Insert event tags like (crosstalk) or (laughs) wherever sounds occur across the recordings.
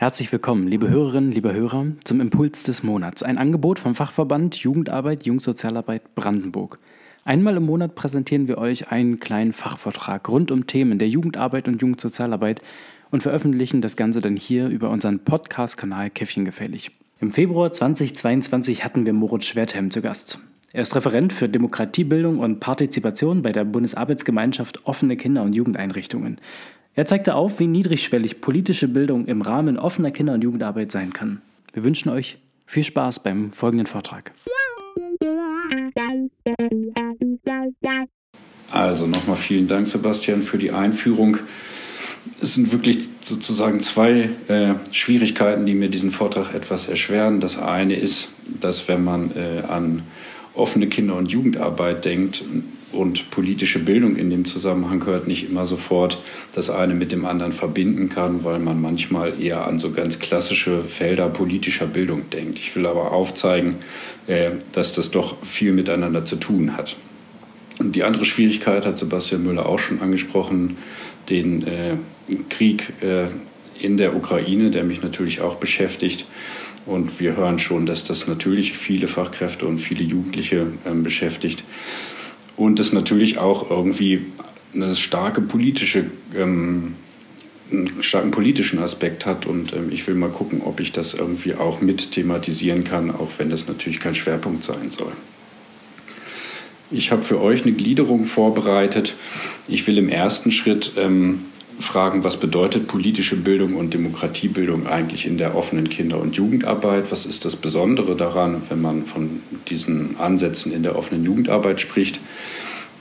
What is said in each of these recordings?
Herzlich willkommen, liebe Hörerinnen, liebe Hörer, zum Impuls des Monats. Ein Angebot vom Fachverband Jugendarbeit, Jugendsozialarbeit Brandenburg. Einmal im Monat präsentieren wir euch einen kleinen Fachvortrag rund um Themen der Jugendarbeit und Jugendsozialarbeit und veröffentlichen das Ganze dann hier über unseren Podcast-Kanal Käffchengefällig. Im Februar 2022 hatten wir Moritz Schwerthelm zu Gast. Er ist Referent für Demokratiebildung und Partizipation bei der Bundesarbeitsgemeinschaft Offene Kinder- und Jugendeinrichtungen. Er zeigte auf, wie niedrigschwellig politische Bildung im Rahmen offener Kinder- und Jugendarbeit sein kann. Wir wünschen euch viel Spaß beim folgenden Vortrag. Also nochmal vielen Dank, Sebastian, für die Einführung. Es sind wirklich sozusagen zwei äh, Schwierigkeiten, die mir diesen Vortrag etwas erschweren. Das eine ist, dass wenn man äh, an offene Kinder- und Jugendarbeit denkt, und politische Bildung in dem Zusammenhang hört, nicht immer sofort das eine mit dem anderen verbinden kann, weil man manchmal eher an so ganz klassische Felder politischer Bildung denkt. Ich will aber aufzeigen, äh, dass das doch viel miteinander zu tun hat. Und die andere Schwierigkeit hat Sebastian Müller auch schon angesprochen, den äh, Krieg äh, in der Ukraine, der mich natürlich auch beschäftigt. Und wir hören schon, dass das natürlich viele Fachkräfte und viele Jugendliche ähm, beschäftigt und es natürlich auch irgendwie eine starke politische, ähm, einen starken politischen Aspekt hat. Und ähm, ich will mal gucken, ob ich das irgendwie auch mit thematisieren kann, auch wenn das natürlich kein Schwerpunkt sein soll. Ich habe für euch eine Gliederung vorbereitet. Ich will im ersten Schritt ähm, fragen, was bedeutet politische Bildung und Demokratiebildung eigentlich in der offenen Kinder- und Jugendarbeit? Was ist das Besondere daran, wenn man von diesen Ansätzen in der offenen Jugendarbeit spricht?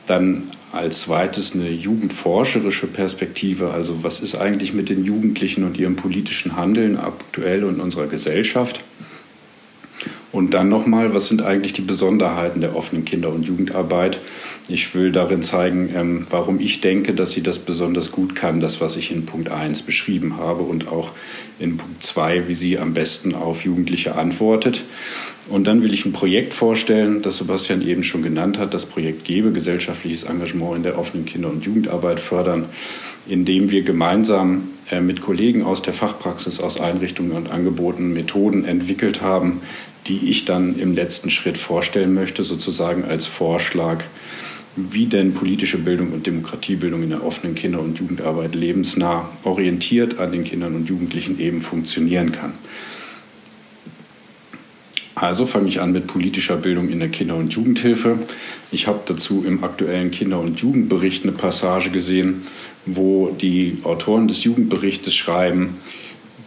Dann als zweites eine jugendforscherische Perspektive, also was ist eigentlich mit den Jugendlichen und ihrem politischen Handeln aktuell in unserer Gesellschaft? Und dann nochmal, was sind eigentlich die Besonderheiten der offenen Kinder- und Jugendarbeit? Ich will darin zeigen, ähm, warum ich denke, dass sie das besonders gut kann, das, was ich in Punkt 1 beschrieben habe und auch in Punkt 2, wie sie am besten auf Jugendliche antwortet. Und dann will ich ein Projekt vorstellen, das Sebastian eben schon genannt hat, das Projekt Gebe, gesellschaftliches Engagement in der offenen Kinder- und Jugendarbeit fördern, indem wir gemeinsam äh, mit Kollegen aus der Fachpraxis, aus Einrichtungen und Angeboten Methoden entwickelt haben, die ich dann im letzten Schritt vorstellen möchte, sozusagen als Vorschlag, wie denn politische Bildung und Demokratiebildung in der offenen Kinder- und Jugendarbeit lebensnah orientiert an den Kindern und Jugendlichen eben funktionieren kann. Also fange ich an mit politischer Bildung in der Kinder- und Jugendhilfe. Ich habe dazu im aktuellen Kinder- und Jugendbericht eine Passage gesehen, wo die Autoren des Jugendberichtes schreiben,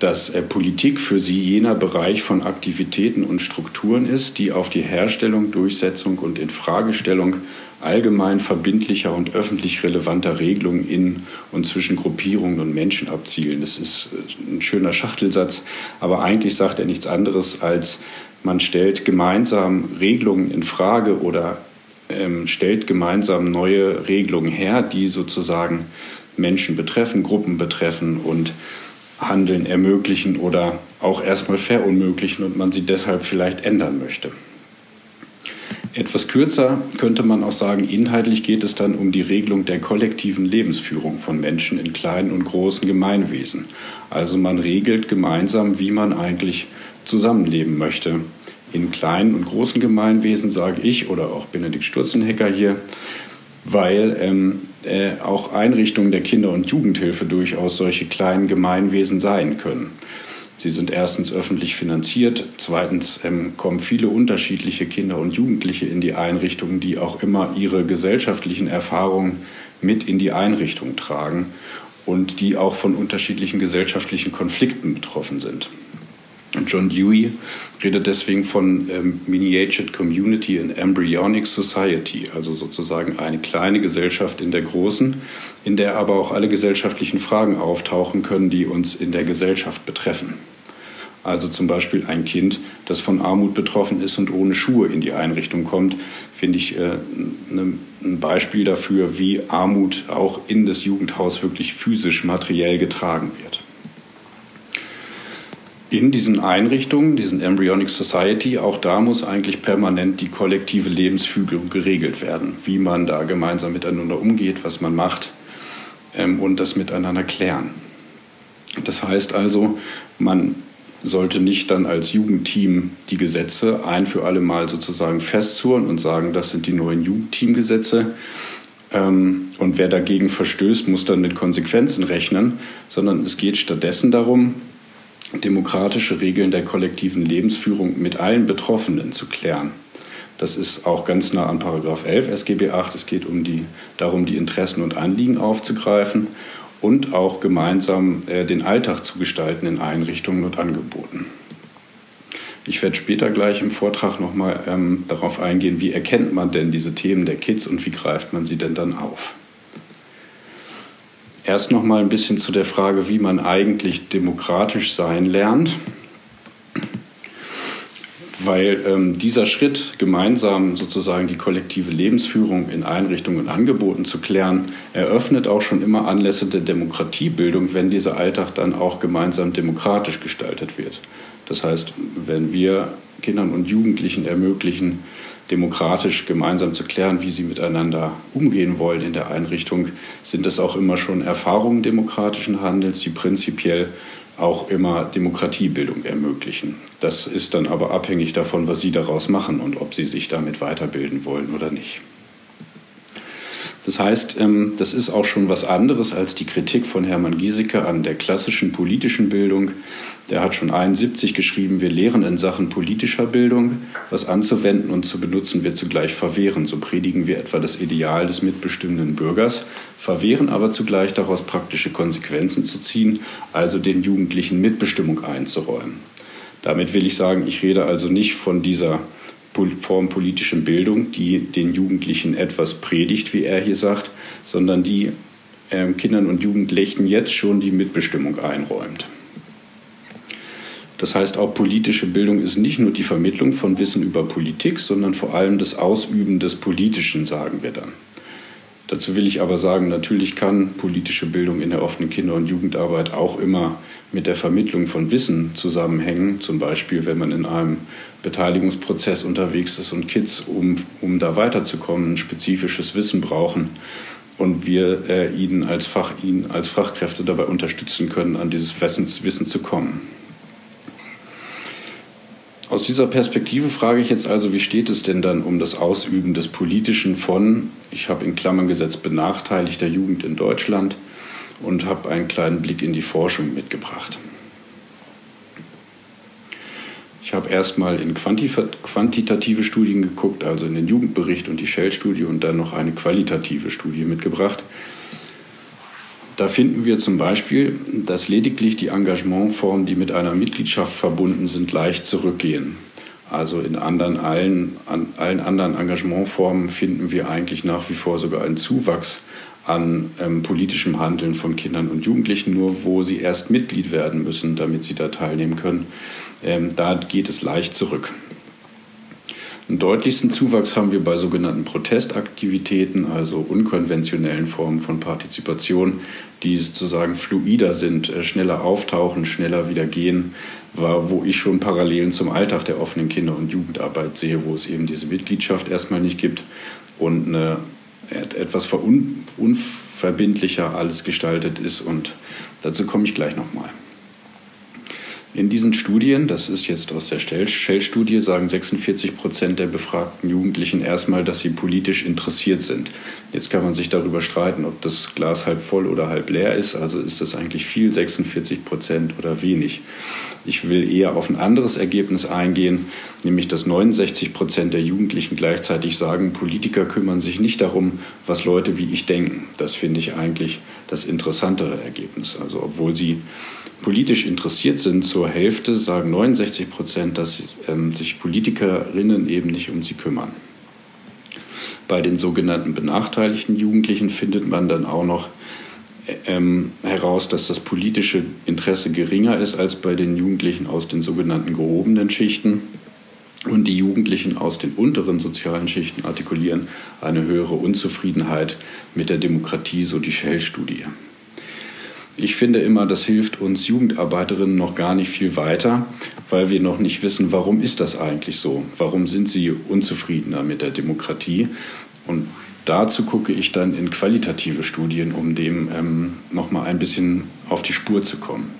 dass äh, Politik für sie jener Bereich von Aktivitäten und Strukturen ist, die auf die Herstellung, Durchsetzung und Infragestellung allgemein verbindlicher und öffentlich relevanter Regelungen in und zwischen Gruppierungen und Menschen abzielen. Das ist äh, ein schöner Schachtelsatz, aber eigentlich sagt er nichts anderes als man stellt gemeinsam Regelungen in Frage oder ähm, stellt gemeinsam neue Regelungen her, die sozusagen Menschen betreffen, Gruppen betreffen und Handeln ermöglichen oder auch erstmal verunmöglichen und man sie deshalb vielleicht ändern möchte. Etwas kürzer könnte man auch sagen, inhaltlich geht es dann um die Regelung der kollektiven Lebensführung von Menschen in kleinen und großen Gemeinwesen. Also man regelt gemeinsam, wie man eigentlich zusammenleben möchte. In kleinen und großen Gemeinwesen sage ich oder auch Benedikt Sturzenhecker hier, weil ähm, äh, auch Einrichtungen der Kinder- und Jugendhilfe durchaus solche kleinen Gemeinwesen sein können. Sie sind erstens öffentlich finanziert, zweitens ähm, kommen viele unterschiedliche Kinder und Jugendliche in die Einrichtungen, die auch immer ihre gesellschaftlichen Erfahrungen mit in die Einrichtung tragen und die auch von unterschiedlichen gesellschaftlichen Konflikten betroffen sind. John Dewey redet deswegen von ähm, Miniatured Community in Embryonic Society, also sozusagen eine kleine Gesellschaft in der großen, in der aber auch alle gesellschaftlichen Fragen auftauchen können, die uns in der Gesellschaft betreffen. Also zum Beispiel ein Kind, das von Armut betroffen ist und ohne Schuhe in die Einrichtung kommt, finde ich äh, ne, ein Beispiel dafür, wie Armut auch in das Jugendhaus wirklich physisch, materiell getragen wird in diesen Einrichtungen, diesen Embryonic Society, auch da muss eigentlich permanent die kollektive Lebensführung geregelt werden, wie man da gemeinsam miteinander umgeht, was man macht ähm, und das miteinander klären. Das heißt also, man sollte nicht dann als Jugendteam die Gesetze ein für alle Mal sozusagen festzurren und sagen, das sind die neuen Jugendteamgesetze. Ähm, und wer dagegen verstößt, muss dann mit Konsequenzen rechnen, sondern es geht stattdessen darum, demokratische Regeln der kollektiven Lebensführung mit allen Betroffenen zu klären. Das ist auch ganz nah an Paragraph 11 SGB 8. Es geht um die, darum, die Interessen und Anliegen aufzugreifen und auch gemeinsam äh, den Alltag zu gestalten in Einrichtungen und Angeboten. Ich werde später gleich im Vortrag nochmal ähm, darauf eingehen, wie erkennt man denn diese Themen der Kids und wie greift man sie denn dann auf. Erst nochmal ein bisschen zu der Frage, wie man eigentlich demokratisch sein lernt weil ähm, dieser Schritt, gemeinsam sozusagen die kollektive Lebensführung in Einrichtungen und Angeboten zu klären, eröffnet auch schon immer Anlässe der Demokratiebildung, wenn dieser Alltag dann auch gemeinsam demokratisch gestaltet wird. Das heißt, wenn wir Kindern und Jugendlichen ermöglichen, demokratisch gemeinsam zu klären, wie sie miteinander umgehen wollen in der Einrichtung, sind das auch immer schon Erfahrungen demokratischen Handels, die prinzipiell auch immer Demokratiebildung ermöglichen. Das ist dann aber abhängig davon, was Sie daraus machen und ob Sie sich damit weiterbilden wollen oder nicht. Das heißt, ähm, das ist auch schon was anderes als die Kritik von Hermann Giesecke an der klassischen politischen Bildung. Der hat schon 71 geschrieben, wir lehren in Sachen politischer Bildung, was anzuwenden und zu benutzen wir zugleich verwehren. So predigen wir etwa das Ideal des mitbestimmenden Bürgers, verwehren aber zugleich daraus praktische Konsequenzen zu ziehen, also den Jugendlichen Mitbestimmung einzuräumen. Damit will ich sagen, ich rede also nicht von dieser Form politischen Bildung, die den Jugendlichen etwas predigt, wie er hier sagt, sondern die äh, Kindern und Jugendlichen jetzt schon die Mitbestimmung einräumt. Das heißt, auch politische Bildung ist nicht nur die Vermittlung von Wissen über Politik, sondern vor allem das Ausüben des Politischen, sagen wir dann. Dazu will ich aber sagen, natürlich kann politische Bildung in der offenen Kinder- und Jugendarbeit auch immer mit der Vermittlung von Wissen zusammenhängen. Zum Beispiel, wenn man in einem Beteiligungsprozess unterwegs ist und Kids, um, um da weiterzukommen, ein spezifisches Wissen brauchen und wir äh, ihnen, als Fach, ihnen als Fachkräfte dabei unterstützen können, an dieses Wissens, Wissen zu kommen. Aus dieser Perspektive frage ich jetzt also, wie steht es denn dann um das Ausüben des Politischen von, ich habe in Klammern gesetzt, benachteiligter Jugend in Deutschland und habe einen kleinen Blick in die Forschung mitgebracht. Ich habe erstmal in quantitative Studien geguckt, also in den Jugendbericht und die Shell-Studie und dann noch eine qualitative Studie mitgebracht. Da finden wir zum Beispiel, dass lediglich die Engagementformen, die mit einer Mitgliedschaft verbunden sind, leicht zurückgehen. Also in anderen, allen, an allen anderen Engagementformen finden wir eigentlich nach wie vor sogar einen Zuwachs an ähm, politischem Handeln von Kindern und Jugendlichen, nur wo sie erst Mitglied werden müssen, damit sie da teilnehmen können. Ähm, da geht es leicht zurück. Den deutlichsten Zuwachs haben wir bei sogenannten Protestaktivitäten, also unkonventionellen Formen von Partizipation, die sozusagen fluider sind, äh, schneller auftauchen, schneller wieder gehen, wo ich schon Parallelen zum Alltag der offenen Kinder- und Jugendarbeit sehe, wo es eben diese Mitgliedschaft erstmal nicht gibt und eine etwas unverbindlicher alles gestaltet ist. Und dazu komme ich gleich nochmal. In diesen Studien, das ist jetzt aus der Shell-Studie, sagen 46 Prozent der befragten Jugendlichen erstmal, dass sie politisch interessiert sind. Jetzt kann man sich darüber streiten, ob das Glas halb voll oder halb leer ist. Also ist das eigentlich viel, 46 Prozent oder wenig. Ich will eher auf ein anderes Ergebnis eingehen, nämlich dass 69 Prozent der Jugendlichen gleichzeitig sagen, Politiker kümmern sich nicht darum, was Leute wie ich denken. Das finde ich eigentlich das interessantere Ergebnis. Also obwohl sie politisch interessiert sind, zur Hälfte sagen 69 Prozent, dass ähm, sich Politikerinnen eben nicht um sie kümmern. Bei den sogenannten benachteiligten Jugendlichen findet man dann auch noch ähm, heraus, dass das politische Interesse geringer ist als bei den Jugendlichen aus den sogenannten gehobenen Schichten. Und die Jugendlichen aus den unteren sozialen Schichten artikulieren eine höhere Unzufriedenheit mit der Demokratie, so die Shell-Studie. Ich finde immer, das hilft uns Jugendarbeiterinnen noch gar nicht viel weiter, weil wir noch nicht wissen, warum ist das eigentlich so? Warum sind sie unzufriedener mit der Demokratie? Und dazu gucke ich dann in qualitative Studien, um dem ähm, noch mal ein bisschen auf die Spur zu kommen.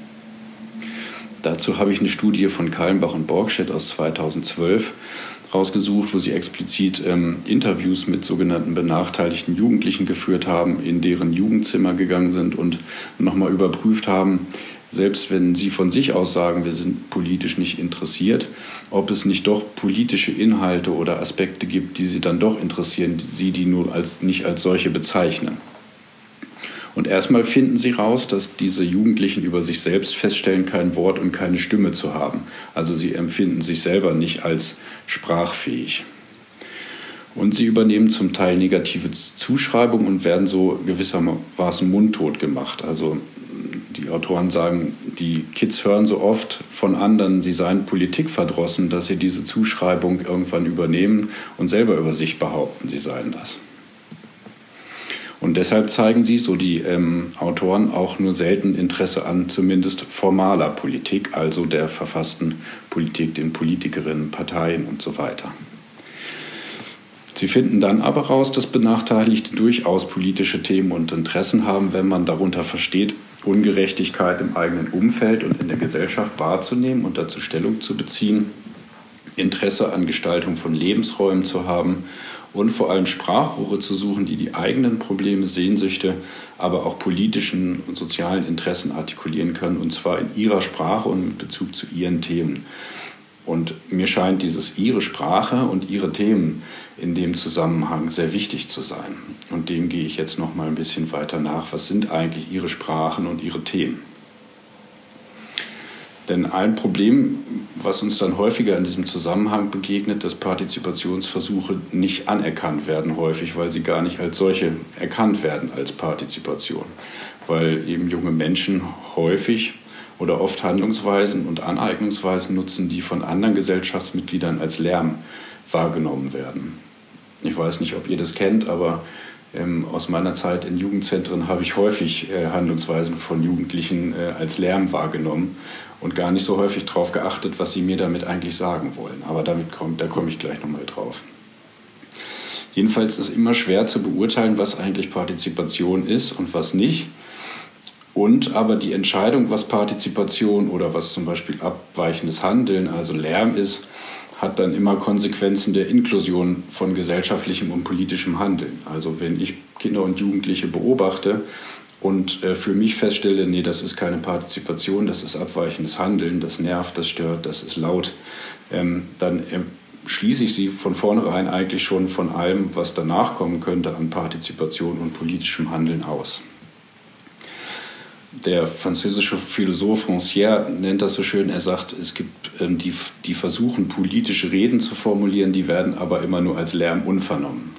Dazu habe ich eine Studie von Kallenbach und Borgstedt aus 2012 rausgesucht, wo sie explizit ähm, Interviews mit sogenannten benachteiligten Jugendlichen geführt haben, in deren Jugendzimmer gegangen sind und nochmal überprüft haben, selbst wenn sie von sich aus sagen, wir sind politisch nicht interessiert, ob es nicht doch politische Inhalte oder Aspekte gibt, die sie dann doch interessieren, sie die nur als, nicht als solche bezeichnen. Und erstmal finden sie raus, dass diese Jugendlichen über sich selbst feststellen, kein Wort und keine Stimme zu haben. Also sie empfinden sich selber nicht als sprachfähig. Und sie übernehmen zum Teil negative Zuschreibungen und werden so gewissermaßen mundtot gemacht. Also die Autoren sagen, die Kids hören so oft von anderen, sie seien politikverdrossen, dass sie diese Zuschreibung irgendwann übernehmen und selber über sich behaupten, sie seien das. Und deshalb zeigen sie, so die ähm, Autoren, auch nur selten Interesse an zumindest formaler Politik, also der verfassten Politik, den Politikerinnen, Parteien und so weiter. Sie finden dann aber raus, dass Benachteiligte durchaus politische Themen und Interessen haben, wenn man darunter versteht, Ungerechtigkeit im eigenen Umfeld und in der Gesellschaft wahrzunehmen und dazu Stellung zu beziehen, Interesse an Gestaltung von Lebensräumen zu haben und vor allem Sprachrohre zu suchen, die die eigenen Probleme, Sehnsüchte, aber auch politischen und sozialen Interessen artikulieren können, und zwar in ihrer Sprache und mit Bezug zu ihren Themen. Und mir scheint dieses ihre Sprache und ihre Themen in dem Zusammenhang sehr wichtig zu sein. Und dem gehe ich jetzt noch mal ein bisschen weiter nach. Was sind eigentlich ihre Sprachen und ihre Themen? Denn ein Problem, was uns dann häufiger in diesem Zusammenhang begegnet, dass Partizipationsversuche nicht anerkannt werden, häufig, weil sie gar nicht als solche erkannt werden als Partizipation. Weil eben junge Menschen häufig oder oft Handlungsweisen und Aneignungsweisen nutzen, die von anderen Gesellschaftsmitgliedern als Lärm wahrgenommen werden. Ich weiß nicht, ob ihr das kennt, aber ähm, aus meiner Zeit in Jugendzentren habe ich häufig äh, Handlungsweisen von Jugendlichen äh, als Lärm wahrgenommen und gar nicht so häufig darauf geachtet, was sie mir damit eigentlich sagen wollen. Aber damit kommt, da komme ich gleich nochmal drauf. Jedenfalls ist immer schwer zu beurteilen, was eigentlich Partizipation ist und was nicht. Und aber die Entscheidung, was Partizipation oder was zum Beispiel abweichendes Handeln, also Lärm ist, hat dann immer Konsequenzen der Inklusion von gesellschaftlichem und politischem Handeln. Also wenn ich Kinder und Jugendliche beobachte und äh, für mich feststelle, nee, das ist keine Partizipation, das ist abweichendes Handeln, das nervt, das stört, das ist laut, ähm, dann äh, schließe ich sie von vornherein eigentlich schon von allem, was danach kommen könnte an Partizipation und politischem Handeln aus der französische Philosoph Rancière nennt das so schön, er sagt, es gibt ähm, die, die versuchen, politische Reden zu formulieren, die werden aber immer nur als Lärm unvernommen.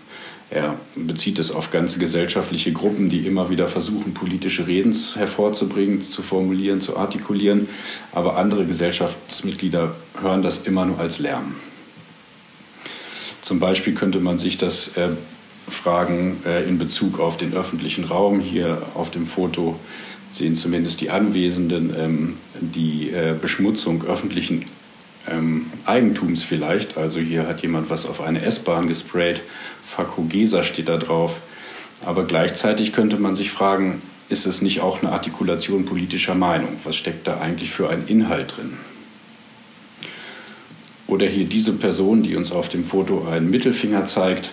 Er bezieht es auf ganze gesellschaftliche Gruppen, die immer wieder versuchen, politische Reden hervorzubringen, zu formulieren, zu artikulieren, aber andere Gesellschaftsmitglieder hören das immer nur als Lärm. Zum Beispiel könnte man sich das äh, fragen äh, in Bezug auf den öffentlichen Raum. Hier auf dem Foto sehen zumindest die Anwesenden ähm, die äh, Beschmutzung öffentlichen ähm, Eigentums vielleicht. Also hier hat jemand was auf eine S-Bahn gesprayt, Fakogesa steht da drauf. Aber gleichzeitig könnte man sich fragen, ist es nicht auch eine Artikulation politischer Meinung? Was steckt da eigentlich für ein Inhalt drin? Oder hier diese Person, die uns auf dem Foto einen Mittelfinger zeigt,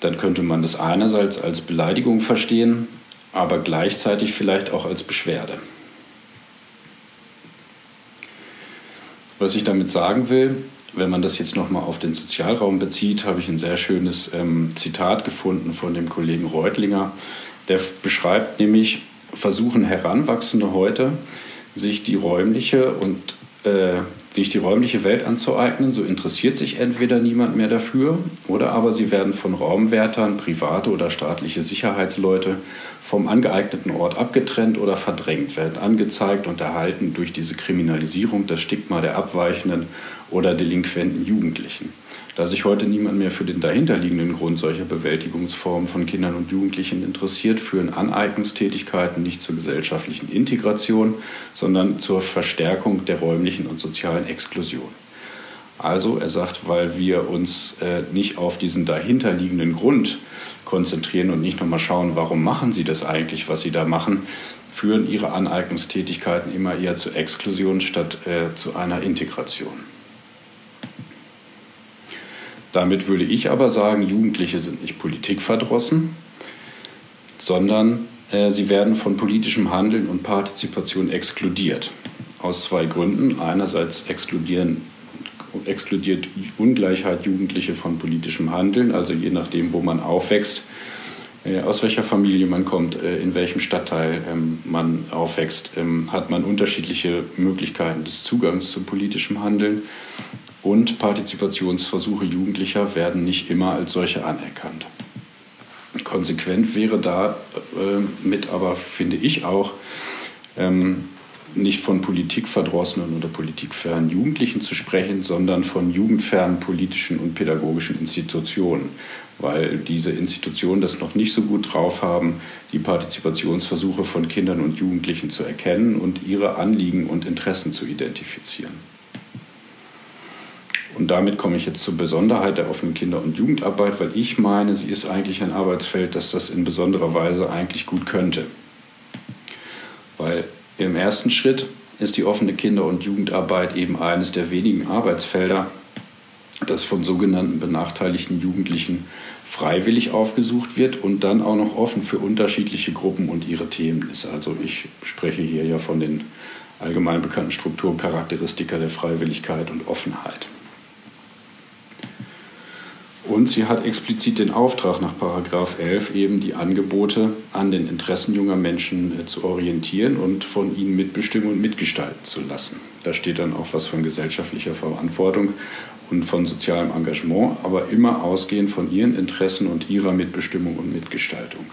dann könnte man das einerseits als Beleidigung verstehen, aber gleichzeitig vielleicht auch als Beschwerde. Was ich damit sagen will, wenn man das jetzt nochmal auf den Sozialraum bezieht, habe ich ein sehr schönes ähm, Zitat gefunden von dem Kollegen Reutlinger. Der beschreibt nämlich, versuchen Heranwachsende heute, sich die räumliche und äh, sich die räumliche Welt anzueignen, so interessiert sich entweder niemand mehr dafür oder aber sie werden von Raumwärtern, private oder staatliche Sicherheitsleute vom angeeigneten Ort abgetrennt oder verdrängt, werden angezeigt und erhalten durch diese Kriminalisierung das Stigma der abweichenden oder delinquenten Jugendlichen. Da sich heute niemand mehr für den dahinterliegenden Grund solcher Bewältigungsformen von Kindern und Jugendlichen interessiert, führen Aneignungstätigkeiten nicht zur gesellschaftlichen Integration, sondern zur Verstärkung der räumlichen und sozialen Exklusion. Also, er sagt, weil wir uns äh, nicht auf diesen dahinterliegenden Grund konzentrieren und nicht nochmal schauen, warum machen sie das eigentlich, was sie da machen, führen ihre Aneignungstätigkeiten immer eher zur Exklusion statt äh, zu einer Integration. Damit würde ich aber sagen, Jugendliche sind nicht politikverdrossen, sondern äh, sie werden von politischem Handeln und Partizipation exkludiert. Aus zwei Gründen. Einerseits exkludieren, exkludiert Ungleichheit Jugendliche von politischem Handeln, also je nachdem, wo man aufwächst, äh, aus welcher Familie man kommt, äh, in welchem Stadtteil ähm, man aufwächst, ähm, hat man unterschiedliche Möglichkeiten des Zugangs zu politischem Handeln. Und Partizipationsversuche Jugendlicher werden nicht immer als solche anerkannt. Konsequent wäre da äh, mit aber, finde ich auch, ähm, nicht von politikverdrossenen oder politikfernen Jugendlichen zu sprechen, sondern von jugendfernen politischen und pädagogischen Institutionen, weil diese Institutionen das noch nicht so gut drauf haben, die Partizipationsversuche von Kindern und Jugendlichen zu erkennen und ihre Anliegen und Interessen zu identifizieren. Und damit komme ich jetzt zur Besonderheit der offenen Kinder- und Jugendarbeit, weil ich meine, sie ist eigentlich ein Arbeitsfeld, das das in besonderer Weise eigentlich gut könnte. Weil im ersten Schritt ist die offene Kinder- und Jugendarbeit eben eines der wenigen Arbeitsfelder, das von sogenannten benachteiligten Jugendlichen freiwillig aufgesucht wird und dann auch noch offen für unterschiedliche Gruppen und ihre Themen ist. Also ich spreche hier ja von den allgemein bekannten Strukturcharakteristika der Freiwilligkeit und Offenheit. Und sie hat explizit den Auftrag nach Paragraph 11 eben die Angebote an den Interessen junger Menschen äh, zu orientieren und von ihnen mitbestimmen und mitgestalten zu lassen. Da steht dann auch was von gesellschaftlicher Verantwortung und von sozialem Engagement, aber immer ausgehend von ihren Interessen und ihrer Mitbestimmung und Mitgestaltung.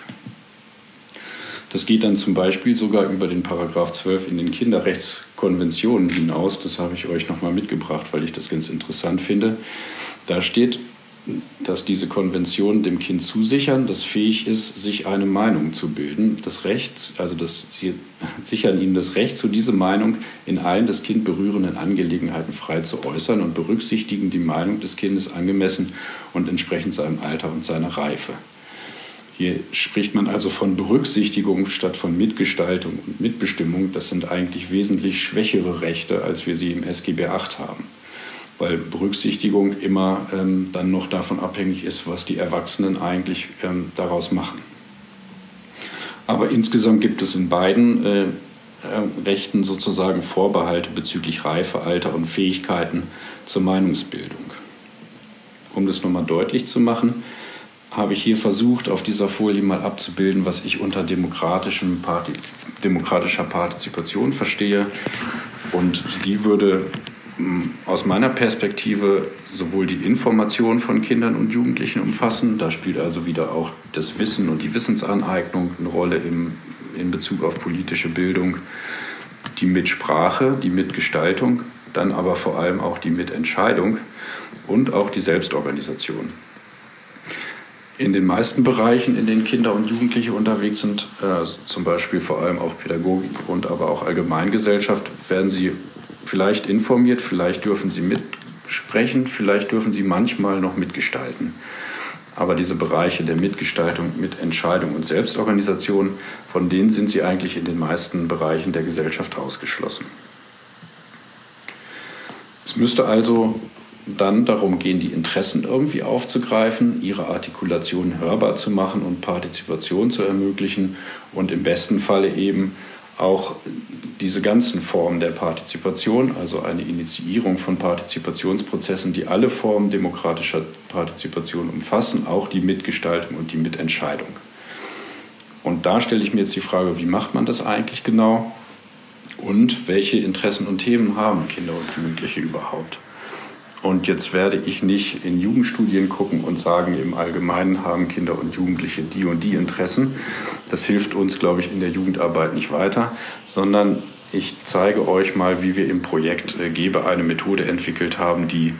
Das geht dann zum Beispiel sogar über den Paragraph 12 in den Kinderrechtskonventionen hinaus. Das habe ich euch nochmal mitgebracht, weil ich das ganz interessant finde. Da steht dass diese Konventionen dem Kind zusichern, das fähig ist, sich eine Meinung zu bilden. Das Recht, also das, sie (laughs) sichern ihm das Recht, zu dieser Meinung in allen das Kind berührenden Angelegenheiten frei zu äußern und berücksichtigen die Meinung des Kindes angemessen und entsprechend seinem Alter und seiner Reife. Hier spricht man also von Berücksichtigung statt von Mitgestaltung und Mitbestimmung. Das sind eigentlich wesentlich schwächere Rechte, als wir sie im SGB VIII haben weil Berücksichtigung immer ähm, dann noch davon abhängig ist, was die Erwachsenen eigentlich ähm, daraus machen. Aber insgesamt gibt es in beiden äh, Rechten sozusagen Vorbehalte bezüglich Reife, Alter und Fähigkeiten zur Meinungsbildung. Um das nochmal deutlich zu machen, habe ich hier versucht, auf dieser Folie mal abzubilden, was ich unter demokratischem Parti demokratischer Partizipation verstehe. Und die würde aus meiner Perspektive sowohl die Information von Kindern und Jugendlichen umfassen, da spielt also wieder auch das Wissen und die Wissensaneignung eine Rolle im, in Bezug auf politische Bildung, die Mitsprache, die Mitgestaltung, dann aber vor allem auch die Mitentscheidung und auch die Selbstorganisation. In den meisten Bereichen, in denen Kinder und Jugendliche unterwegs sind, äh, zum Beispiel vor allem auch Pädagogik und aber auch Allgemeingesellschaft, werden sie vielleicht informiert, vielleicht dürfen sie mitsprechen, vielleicht dürfen sie manchmal noch mitgestalten. Aber diese Bereiche der Mitgestaltung, Mitentscheidung und Selbstorganisation, von denen sind sie eigentlich in den meisten Bereichen der Gesellschaft ausgeschlossen. Es müsste also dann darum gehen, die Interessen irgendwie aufzugreifen, ihre Artikulation hörbar zu machen und Partizipation zu ermöglichen und im besten Falle eben auch diese ganzen Formen der Partizipation, also eine Initiierung von Partizipationsprozessen, die alle Formen demokratischer Partizipation umfassen, auch die Mitgestaltung und die Mitentscheidung. Und da stelle ich mir jetzt die Frage, wie macht man das eigentlich genau und welche Interessen und Themen haben Kinder und Jugendliche überhaupt? Und jetzt werde ich nicht in Jugendstudien gucken und sagen, im Allgemeinen haben Kinder und Jugendliche die und die Interessen. Das hilft uns, glaube ich, in der Jugendarbeit nicht weiter, sondern ich zeige euch mal, wie wir im Projekt äh, Gebe eine Methode entwickelt haben, die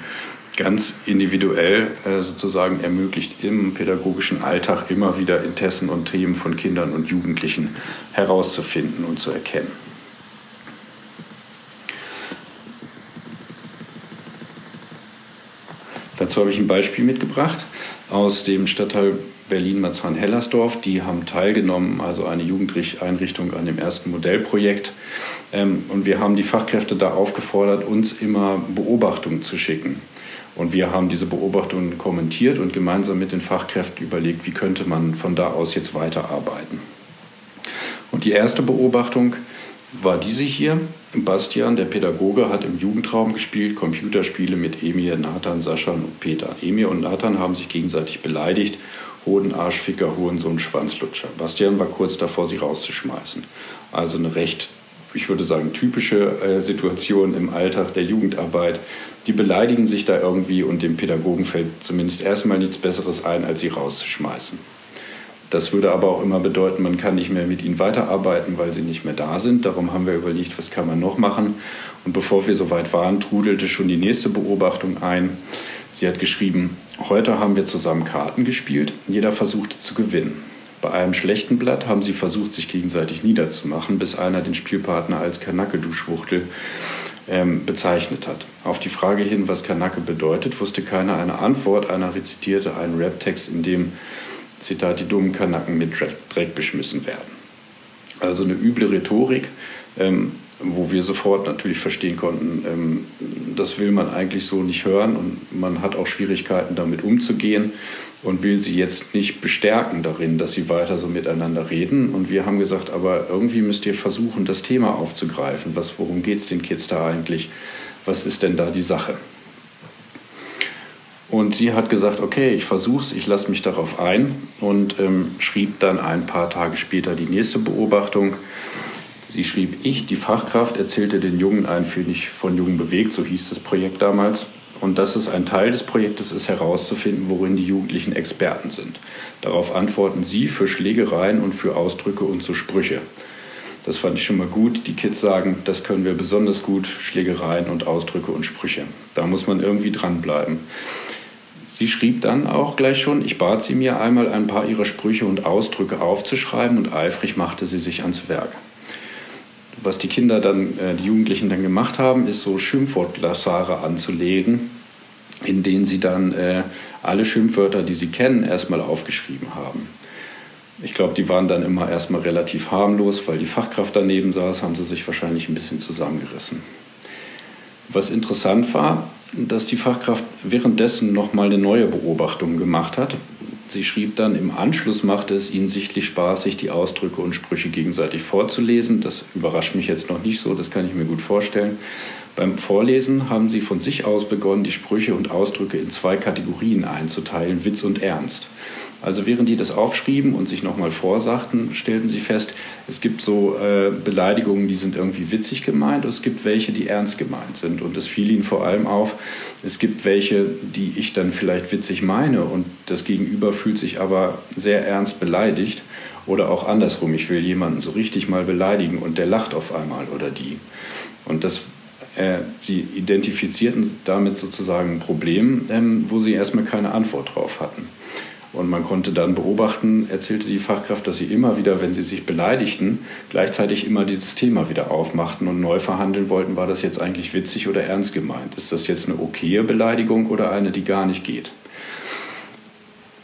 ganz individuell äh, sozusagen ermöglicht, im pädagogischen Alltag immer wieder Interessen und Themen von Kindern und Jugendlichen herauszufinden und zu erkennen. Dazu habe ich ein Beispiel mitgebracht. aus dem Stadtteil Berlin-Marzahn-Hellersdorf. Die haben teilgenommen, also eine Jugendeinrichtung an dem ersten Modellprojekt. Ähm, und wir haben die Fachkräfte da aufgefordert, uns immer Beobachtungen zu schicken. Und wir haben diese Beobachtungen kommentiert und gemeinsam mit den Fachkräften überlegt, wie könnte man von da aus jetzt weiterarbeiten. Und die erste Beobachtung war diese hier. Bastian, der Pädagoge, hat im Jugendraum gespielt, Computerspiele mit Emir, Nathan, Sascha und Peter. Emir und Nathan haben sich gegenseitig beleidigt. Hoden, Arschficker, Hurensohn, Schwanzlutscher. Bastian war kurz davor, sie rauszuschmeißen. Also eine recht, ich würde sagen, typische äh, Situation im Alltag der Jugendarbeit. Die beleidigen sich da irgendwie und dem Pädagogen fällt zumindest erstmal nichts Besseres ein, als sie rauszuschmeißen. Das würde aber auch immer bedeuten, man kann nicht mehr mit ihnen weiterarbeiten, weil sie nicht mehr da sind. Darum haben wir überlegt, was kann man noch machen. Und bevor wir so weit waren, trudelte schon die nächste Beobachtung ein. Sie hat geschrieben, heute haben wir zusammen Karten gespielt, jeder versuchte zu gewinnen. Bei einem schlechten Blatt haben sie versucht, sich gegenseitig niederzumachen, bis einer den Spielpartner als Kanacke-Duschwuchtel ähm, bezeichnet hat. Auf die Frage hin, was Kanacke bedeutet, wusste keiner eine Antwort. Einer rezitierte einen Raptext, in dem Zitat, die dummen Kanacken mit Dreck beschmissen werden. Also eine üble Rhetorik, ähm, wo wir sofort natürlich verstehen konnten, ähm, das will man eigentlich so nicht hören und man hat auch Schwierigkeiten damit umzugehen und will sie jetzt nicht bestärken darin, dass sie weiter so miteinander reden. Und wir haben gesagt, aber irgendwie müsst ihr versuchen, das Thema aufzugreifen. Was, worum geht es den Kids da eigentlich? Was ist denn da die Sache? Und sie hat gesagt, okay, ich versuch's, ich lasse mich darauf ein und ähm, schrieb dann ein paar Tage später die nächste Beobachtung. Sie schrieb, ich, die Fachkraft, erzählte den Jungen ein Pfennig von Jungen bewegt, so hieß das Projekt damals. Und dass es ein Teil des Projektes ist, herauszufinden, worin die Jugendlichen Experten sind. Darauf antworten sie für Schlägereien und für Ausdrücke und so Sprüche. Das fand ich schon mal gut. Die Kids sagen, das können wir besonders gut, Schlägereien und Ausdrücke und Sprüche. Da muss man irgendwie dranbleiben. Sie schrieb dann auch gleich schon, ich bat sie mir einmal ein paar ihrer Sprüche und Ausdrücke aufzuschreiben und eifrig machte sie sich ans Werk. Was die Kinder dann, äh, die Jugendlichen dann gemacht haben, ist so Schimpfwortglassare anzulegen, in denen sie dann äh, alle Schimpfwörter, die sie kennen, erstmal aufgeschrieben haben. Ich glaube, die waren dann immer erstmal relativ harmlos, weil die Fachkraft daneben saß, haben sie sich wahrscheinlich ein bisschen zusammengerissen. Was interessant war, dass die Fachkraft währenddessen noch mal eine neue Beobachtung gemacht hat. Sie schrieb dann, im Anschluss machte es ihnen sichtlich Spaß, sich die Ausdrücke und Sprüche gegenseitig vorzulesen. Das überrascht mich jetzt noch nicht so, das kann ich mir gut vorstellen. Beim Vorlesen haben sie von sich aus begonnen, die Sprüche und Ausdrücke in zwei Kategorien einzuteilen, Witz und Ernst. Also während die das aufschrieben und sich nochmal vorsagten, stellten sie fest, es gibt so äh, Beleidigungen, die sind irgendwie witzig gemeint, und es gibt welche, die ernst gemeint sind. Und es fiel ihnen vor allem auf, es gibt welche, die ich dann vielleicht witzig meine und das Gegenüber fühlt sich aber sehr ernst beleidigt. Oder auch andersrum, ich will jemanden so richtig mal beleidigen und der lacht auf einmal oder die. Und das sie identifizierten damit sozusagen ein Problem, ähm, wo sie erstmal keine Antwort drauf hatten. Und man konnte dann beobachten, erzählte die Fachkraft, dass sie immer wieder, wenn sie sich beleidigten, gleichzeitig immer dieses Thema wieder aufmachten und neu verhandeln wollten, war das jetzt eigentlich witzig oder ernst gemeint? Ist das jetzt eine okaye Beleidigung oder eine, die gar nicht geht?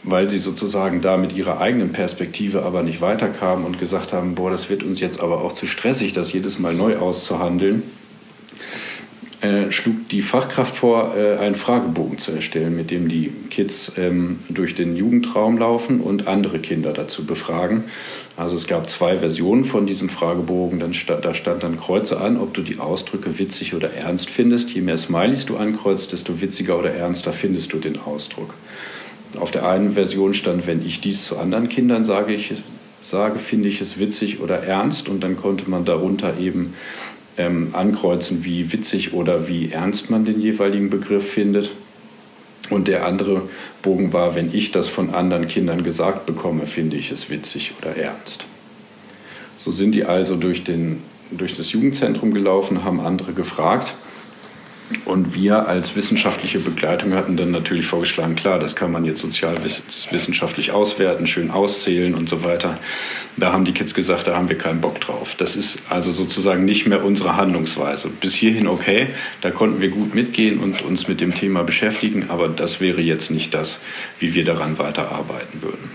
Weil sie sozusagen da mit ihrer eigenen Perspektive aber nicht weiterkamen und gesagt haben, boah, das wird uns jetzt aber auch zu stressig, das jedes Mal neu auszuhandeln, äh, schlug die Fachkraft vor, äh, einen Fragebogen zu erstellen, mit dem die Kids ähm, durch den Jugendraum laufen und andere Kinder dazu befragen. Also es gab zwei Versionen von diesem Fragebogen. Dann sta da stand dann Kreuze an, ob du die Ausdrücke witzig oder ernst findest. Je mehr Smileys du ankreuzt, desto witziger oder ernster findest du den Ausdruck. Auf der einen Version stand, wenn ich dies zu anderen Kindern sage, ich sage, finde ich es witzig oder ernst. Und dann konnte man darunter eben ähm, ankreuzen, wie witzig oder wie ernst man den jeweiligen Begriff findet. Und der andere Bogen war, wenn ich das von anderen Kindern gesagt bekomme, finde ich es witzig oder ernst. So sind die also durch, den, durch das Jugendzentrum gelaufen, haben andere gefragt. Und wir als wissenschaftliche Begleitung hatten dann natürlich vorgeschlagen, klar, das kann man jetzt sozialwissenschaftlich auswerten, schön auszählen und so weiter. Da haben die Kids gesagt, da haben wir keinen Bock drauf. Das ist also sozusagen nicht mehr unsere Handlungsweise. Bis hierhin okay, da konnten wir gut mitgehen und uns mit dem Thema beschäftigen, aber das wäre jetzt nicht das, wie wir daran weiterarbeiten würden.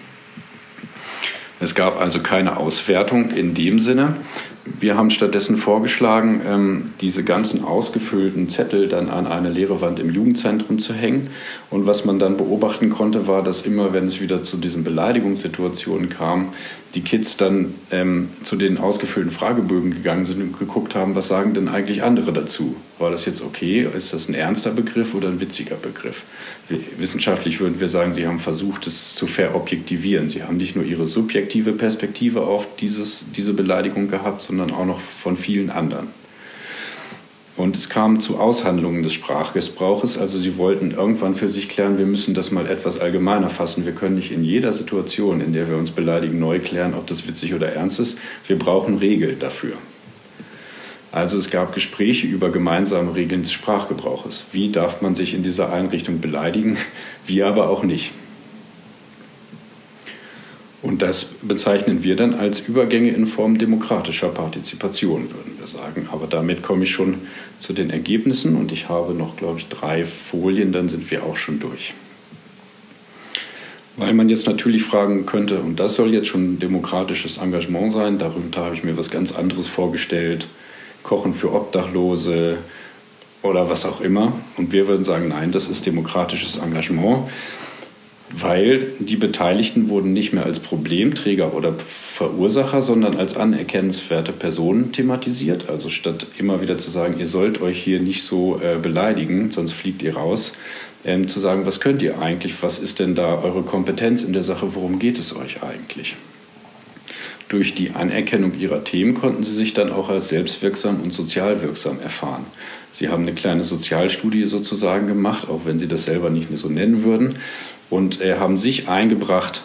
Es gab also keine Auswertung in dem Sinne, wir haben stattdessen vorgeschlagen, ähm, diese ganzen ausgefüllten Zettel dann an eine leere Wand im Jugendzentrum zu hängen. Und was man dann beobachten konnte, war, dass immer, wenn es wieder zu diesen Beleidigungssituationen kam, die Kids dann ähm, zu den ausgefüllten Fragebögen gegangen sind und geguckt haben, was sagen denn eigentlich andere dazu? War das jetzt okay? Ist das ein ernster Begriff oder ein witziger Begriff? Wissenschaftlich würden wir sagen, sie haben versucht, es zu verobjektivieren. Sie haben nicht nur ihre subjektive Perspektive auf dieses, diese Beleidigung gehabt, sondern auch noch von vielen anderen. Und es kam zu Aushandlungen des Sprachgebrauches. Also sie wollten irgendwann für sich klären, wir müssen das mal etwas allgemeiner fassen. Wir können nicht in jeder Situation, in der wir uns beleidigen, neu klären, ob das witzig oder ernst ist. Wir brauchen Regeln dafür. Also es gab Gespräche über gemeinsame Regeln des Sprachgebrauches. Wie darf man sich in dieser Einrichtung beleidigen, wie aber auch nicht. Und das bezeichnen wir dann als Übergänge in Form demokratischer Partizipation, würden wir sagen. Aber damit komme ich schon zu den Ergebnissen und ich habe noch, glaube ich, drei Folien, dann sind wir auch schon durch. Weil man jetzt natürlich fragen könnte, und das soll jetzt schon demokratisches Engagement sein, darunter habe ich mir was ganz anderes vorgestellt, Kochen für Obdachlose oder was auch immer. Und wir würden sagen, nein, das ist demokratisches Engagement weil die Beteiligten wurden nicht mehr als Problemträger oder Verursacher, sondern als anerkennenswerte Personen thematisiert. Also statt immer wieder zu sagen, ihr sollt euch hier nicht so äh, beleidigen, sonst fliegt ihr raus, ähm, zu sagen, was könnt ihr eigentlich, was ist denn da eure Kompetenz in der Sache, worum geht es euch eigentlich? Durch die Anerkennung ihrer Themen konnten sie sich dann auch als selbstwirksam und sozial wirksam erfahren. Sie haben eine kleine Sozialstudie sozusagen gemacht, auch wenn Sie das selber nicht mehr so nennen würden, und äh, haben sich eingebracht.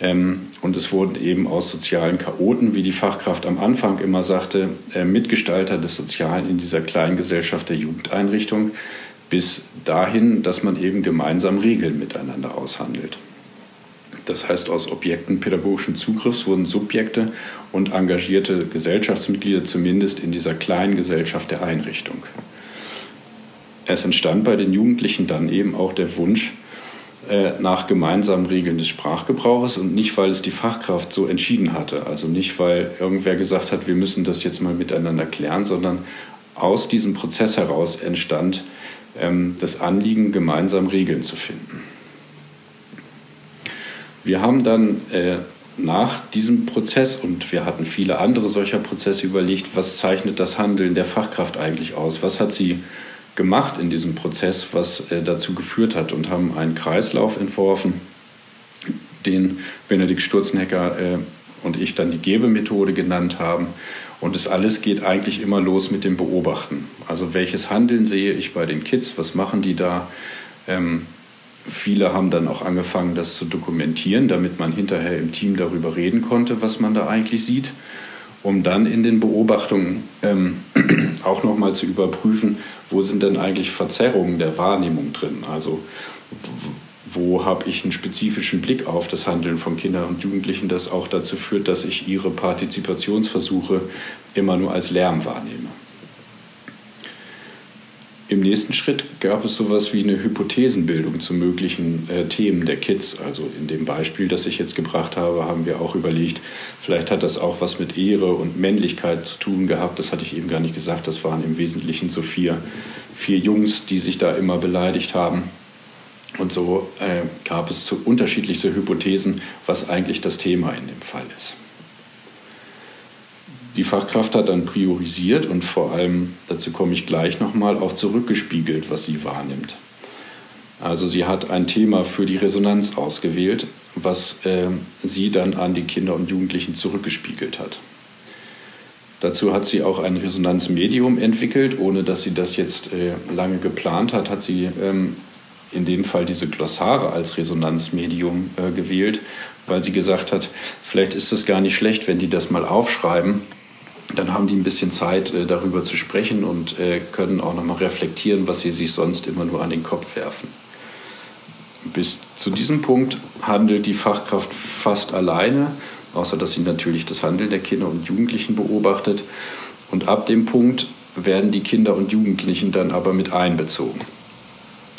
Ähm, und es wurden eben aus sozialen Chaoten, wie die Fachkraft am Anfang immer sagte, äh, Mitgestalter des Sozialen in dieser kleinen Gesellschaft der Jugendeinrichtung, bis dahin, dass man eben gemeinsam Regeln miteinander aushandelt. Das heißt, aus Objekten pädagogischen Zugriffs wurden Subjekte und engagierte Gesellschaftsmitglieder zumindest in dieser kleinen Gesellschaft der Einrichtung. Es entstand bei den Jugendlichen dann eben auch der Wunsch, nach gemeinsamen Regeln des Sprachgebrauches und nicht, weil es die Fachkraft so entschieden hatte. Also nicht, weil irgendwer gesagt hat, wir müssen das jetzt mal miteinander klären, sondern aus diesem Prozess heraus entstand ähm, das Anliegen, gemeinsam Regeln zu finden. Wir haben dann äh, nach diesem Prozess, und wir hatten viele andere solcher Prozesse überlegt, was zeichnet das Handeln der Fachkraft eigentlich aus? Was hat sie gemacht in diesem Prozess, was äh, dazu geführt hat und haben einen Kreislauf entworfen, den Benedikt Sturzenhecker äh, und ich dann die Gebemethode genannt haben. Und das alles geht eigentlich immer los mit dem Beobachten. Also welches Handeln sehe ich bei den Kids, was machen die da? Ähm, viele haben dann auch angefangen, das zu dokumentieren, damit man hinterher im Team darüber reden konnte, was man da eigentlich sieht um dann in den Beobachtungen ähm, (clears throat) auch nochmal zu überprüfen, wo sind denn eigentlich Verzerrungen der Wahrnehmung drin? Also wo habe ich einen spezifischen Blick auf das Handeln von Kindern und Jugendlichen, das auch dazu führt, dass ich ihre Partizipationsversuche immer nur als Lärm wahrnehme. Im nächsten Schritt gab es sowas wie eine Hypothesenbildung zu möglichen äh, Themen der Kids. Also in dem Beispiel, das ich jetzt gebracht habe, haben wir auch überlegt, vielleicht hat das auch was mit Ehre und Männlichkeit zu tun gehabt. Das hatte ich eben gar nicht gesagt. Das waren im Wesentlichen so vier, vier Jungs, die sich da immer beleidigt haben. Und so äh, gab es so unterschiedlichste Hypothesen, was eigentlich das Thema in dem Fall ist. Die Fachkraft hat dann priorisiert und vor allem, dazu komme ich gleich nochmal, auch zurückgespiegelt, was sie wahrnimmt. Also sie hat ein Thema für die Resonanz ausgewählt, was äh, sie dann an die Kinder und Jugendlichen zurückgespiegelt hat. Dazu hat sie auch ein Resonanzmedium entwickelt, ohne dass sie das jetzt äh, lange geplant hat, hat sie ähm, in dem Fall diese Glossare als Resonanzmedium äh, gewählt, weil sie gesagt hat, vielleicht ist es gar nicht schlecht, wenn die das mal aufschreiben dann haben die ein bisschen Zeit, äh, darüber zu sprechen und äh, können auch nochmal reflektieren, was sie sich sonst immer nur an den Kopf werfen. Bis zu diesem Punkt handelt die Fachkraft fast alleine, außer dass sie natürlich das Handeln der Kinder und Jugendlichen beobachtet. Und ab dem Punkt werden die Kinder und Jugendlichen dann aber mit einbezogen.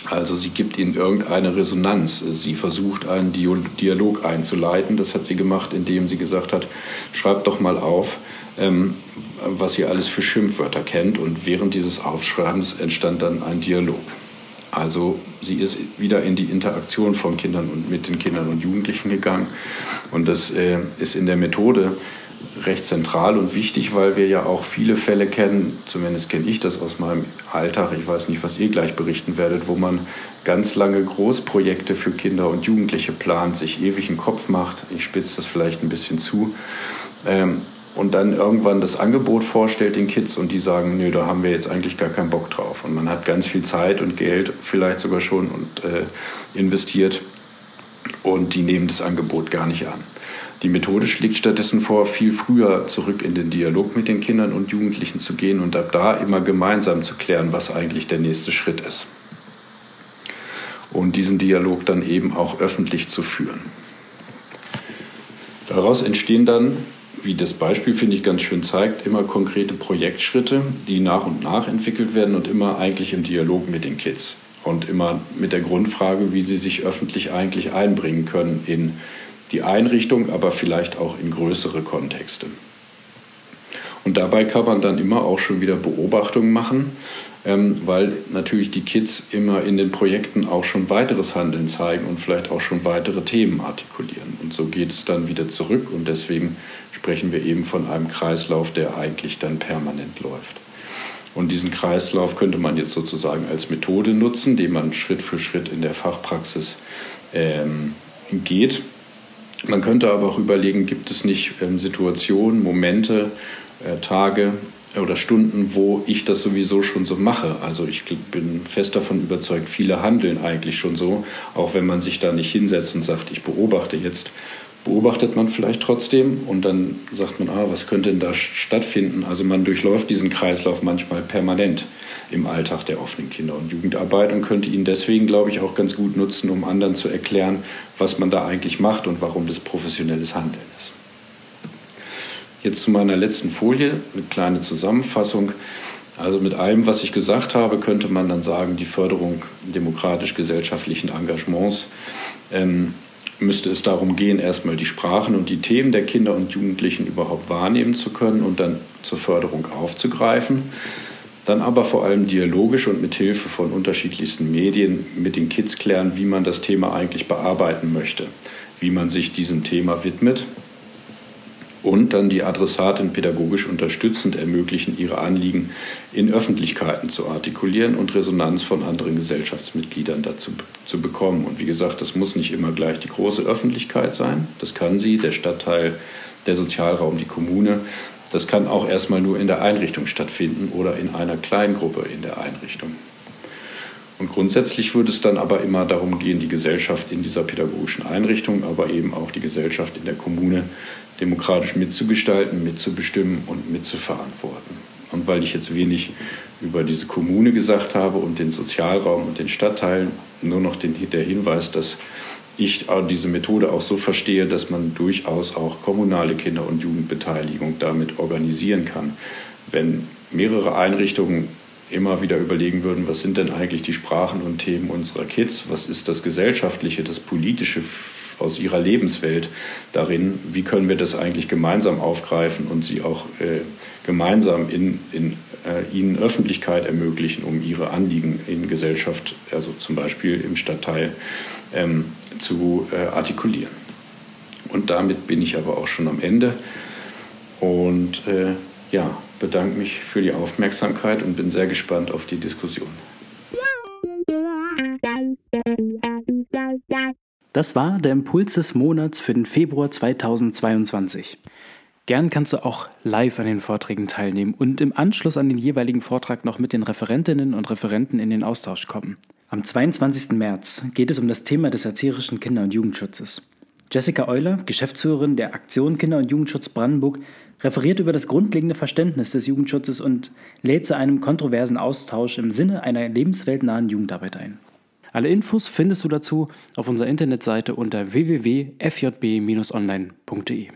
Also sie gibt ihnen irgendeine Resonanz. Sie versucht einen Dialog einzuleiten. Das hat sie gemacht, indem sie gesagt hat, schreibt doch mal auf, ähm, was ihr alles für Schimpfwörter kennt. Und während dieses Aufschreibens entstand dann ein Dialog. Also sie ist wieder in die Interaktion von Kindern und mit den Kindern und Jugendlichen gegangen. Und das äh, ist in der Methode recht zentral und wichtig, weil wir ja auch viele Fälle kennen, zumindest kenne ich das aus meinem Alltag, ich weiß nicht, was ihr gleich berichten werdet, wo man ganz lange Großprojekte für Kinder und Jugendliche plant, sich ewig einen Kopf macht, ich spitze das vielleicht ein bisschen zu, ähm, und dann irgendwann das Angebot vorstellt den Kids und die sagen, nö, da haben wir jetzt eigentlich gar keinen Bock drauf. Und man hat ganz viel Zeit und Geld vielleicht sogar schon und äh, investiert und die nehmen das Angebot gar nicht an. Die Methode schlägt stattdessen vor, viel früher zurück in den Dialog mit den Kindern und Jugendlichen zu gehen und ab da immer gemeinsam zu klären, was eigentlich der nächste Schritt ist. Und diesen Dialog dann eben auch öffentlich zu führen. Daraus entstehen dann, wie das Beispiel, finde ich, ganz schön zeigt, immer konkrete Projektschritte, die nach und nach entwickelt werden und immer eigentlich im Dialog mit den Kids. Und immer mit der Grundfrage, wie sie sich öffentlich eigentlich einbringen können in die Einrichtung, aber vielleicht auch in größere Kontexte. Und dabei kann man dann immer auch schon wieder Beobachtungen machen, ähm, weil natürlich die Kids immer in den Projekten auch schon weiteres Handeln zeigen und vielleicht auch schon weitere Themen artikulieren. Und so geht es dann wieder zurück und deswegen sprechen wir eben von einem Kreislauf, der eigentlich dann permanent läuft. Und diesen Kreislauf könnte man jetzt sozusagen als Methode nutzen, den man Schritt für Schritt in der Fachpraxis ähm, geht. Man könnte aber auch überlegen, gibt es nicht ähm, Situationen, Momente, äh, Tage oder Stunden, wo ich das sowieso schon so mache. Also ich bin fest davon überzeugt, viele handeln eigentlich schon so, auch wenn man sich da nicht hinsetzt und sagt, ich beobachte jetzt, beobachtet man vielleicht trotzdem und dann sagt man, ah, was könnte denn da stattfinden? Also man durchläuft diesen Kreislauf manchmal permanent im Alltag der offenen Kinder- und Jugendarbeit und könnte ihn deswegen, glaube ich, auch ganz gut nutzen, um anderen zu erklären, was man da eigentlich macht und warum das professionelles Handeln ist. Jetzt zu meiner letzten Folie, eine kleine Zusammenfassung. Also mit allem, was ich gesagt habe, könnte man dann sagen, die Förderung demokratisch-gesellschaftlichen Engagements ähm, müsste es darum gehen, erstmal die Sprachen und die Themen der Kinder und Jugendlichen überhaupt wahrnehmen zu können und dann zur Förderung aufzugreifen. Dann aber vor allem dialogisch und mit Hilfe von unterschiedlichsten Medien mit den Kids klären, wie man das Thema eigentlich bearbeiten möchte, wie man sich diesem Thema widmet und dann die Adressatin pädagogisch unterstützend ermöglichen, ihre Anliegen in Öffentlichkeiten zu artikulieren und Resonanz von anderen Gesellschaftsmitgliedern dazu zu bekommen. Und wie gesagt, das muss nicht immer gleich die große Öffentlichkeit sein. Das kann sie, der Stadtteil, der Sozialraum, die Kommune. Das kann auch erstmal nur in der Einrichtung stattfinden oder in einer Kleingruppe in der Einrichtung. Und grundsätzlich würde es dann aber immer darum gehen, die Gesellschaft in dieser pädagogischen Einrichtung, aber eben auch die Gesellschaft in der Kommune demokratisch mitzugestalten, mitzubestimmen und mitzuverantworten. Und weil ich jetzt wenig über diese Kommune gesagt habe und den Sozialraum und den Stadtteilen, nur noch den, der Hinweis, dass ich diese Methode auch so verstehe, dass man durchaus auch kommunale Kinder- und Jugendbeteiligung damit organisieren kann. Wenn mehrere Einrichtungen immer wieder überlegen würden, was sind denn eigentlich die Sprachen und Themen unserer Kids, was ist das Gesellschaftliche, das Politische aus ihrer Lebenswelt darin, wie können wir das eigentlich gemeinsam aufgreifen und sie auch äh, gemeinsam in, in äh, ihnen Öffentlichkeit ermöglichen, um ihre Anliegen in Gesellschaft, also zum Beispiel im Stadtteil, ähm, zu äh, artikulieren. Und damit bin ich aber auch schon am Ende und äh, ja, bedanke mich für die Aufmerksamkeit und bin sehr gespannt auf die Diskussion. Das war der Impuls des Monats für den Februar 2022. Gern kannst du auch live an den Vorträgen teilnehmen und im Anschluss an den jeweiligen Vortrag noch mit den Referentinnen und Referenten in den Austausch kommen. Am 22. März geht es um das Thema des erzieherischen Kinder- und Jugendschutzes. Jessica Euler, Geschäftsführerin der Aktion Kinder- und Jugendschutz Brandenburg, referiert über das grundlegende Verständnis des Jugendschutzes und lädt zu einem kontroversen Austausch im Sinne einer lebensweltnahen Jugendarbeit ein. Alle Infos findest du dazu auf unserer Internetseite unter www.fjb-online.de.